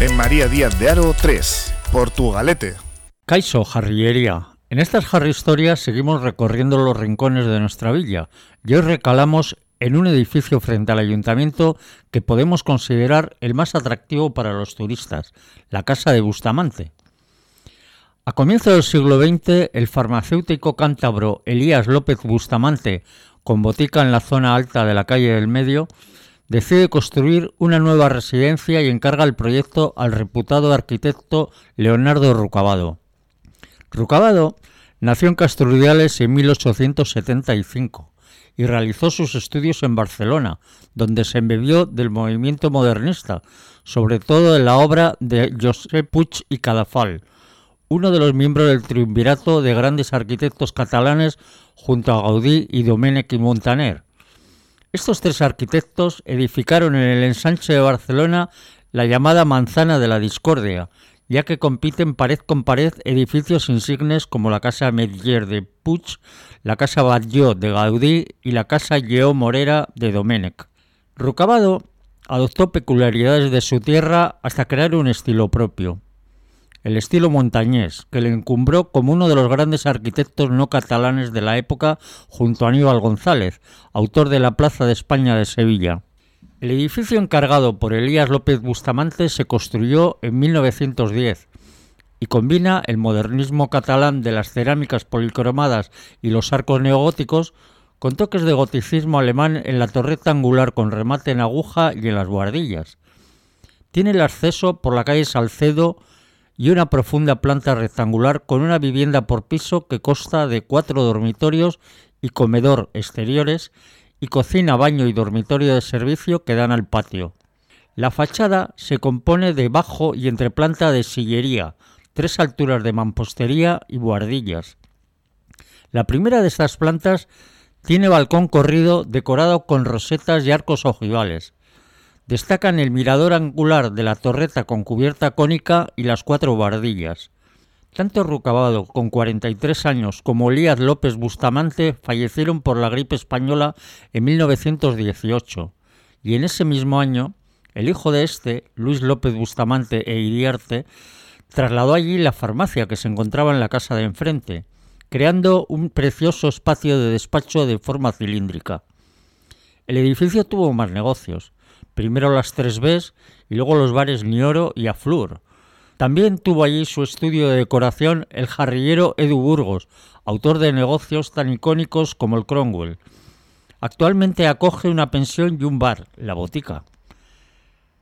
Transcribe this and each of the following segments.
En María Díaz de Aro 3, Portugalete. Caiso Jarrillería. En estas Harry Historias seguimos recorriendo los rincones de nuestra villa y hoy recalamos en un edificio frente al ayuntamiento que podemos considerar el más atractivo para los turistas, la Casa de Bustamante. A comienzos del siglo XX, el farmacéutico cántabro Elías López Bustamante, con botica en la zona alta de la calle del Medio, decide construir una nueva residencia y encarga el proyecto al reputado arquitecto Leonardo Rucabado. Rucabado nació en Castrudiales en 1875 y realizó sus estudios en Barcelona, donde se embebió del movimiento modernista, sobre todo en la obra de Josep Puig y Cadafal, uno de los miembros del triunvirato de grandes arquitectos catalanes junto a Gaudí y Domènech y Montaner. Estos tres arquitectos edificaron en el ensanche de Barcelona la llamada Manzana de la Discordia, ya que compiten pared con pared edificios insignes como la Casa Medller de Puig, la Casa Batlló de Gaudí y la Casa Lleó Morera de Domènech. Rucabado adoptó peculiaridades de su tierra hasta crear un estilo propio, el estilo montañés, que le encumbró como uno de los grandes arquitectos no catalanes de la época junto a Aníbal González, autor de la Plaza de España de Sevilla. El edificio encargado por Elías López Bustamante se construyó en 1910 y combina el modernismo catalán de las cerámicas policromadas y los arcos neogóticos con toques de goticismo alemán en la torreta angular con remate en aguja y en las buhardillas. Tiene el acceso por la calle Salcedo y una profunda planta rectangular con una vivienda por piso que consta de cuatro dormitorios y comedor exteriores y cocina, baño y dormitorio de servicio que dan al patio. La fachada se compone de bajo y entreplanta de sillería, tres alturas de mampostería y buhardillas. La primera de estas plantas tiene balcón corrido decorado con rosetas y arcos ojivales. Destacan el mirador angular de la torreta con cubierta cónica y las cuatro buhardillas. Tanto Rucabado, con 43 años, como Elías López Bustamante fallecieron por la gripe española en 1918, y en ese mismo año, el hijo de este, Luis López Bustamante e Iriarte, trasladó allí la farmacia que se encontraba en la casa de enfrente, creando un precioso espacio de despacho de forma cilíndrica. El edificio tuvo más negocios, primero las tres Bs y luego los bares Nioro y Aflur, también tuvo allí su estudio de decoración el jarrillero Edu Burgos, autor de negocios tan icónicos como el Cromwell. Actualmente acoge una pensión y un bar, La Botica.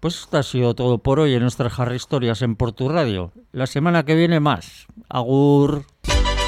Pues esto ha sido todo por hoy en nuestras Harry Historias en Portu Radio. La semana que viene más. Agur.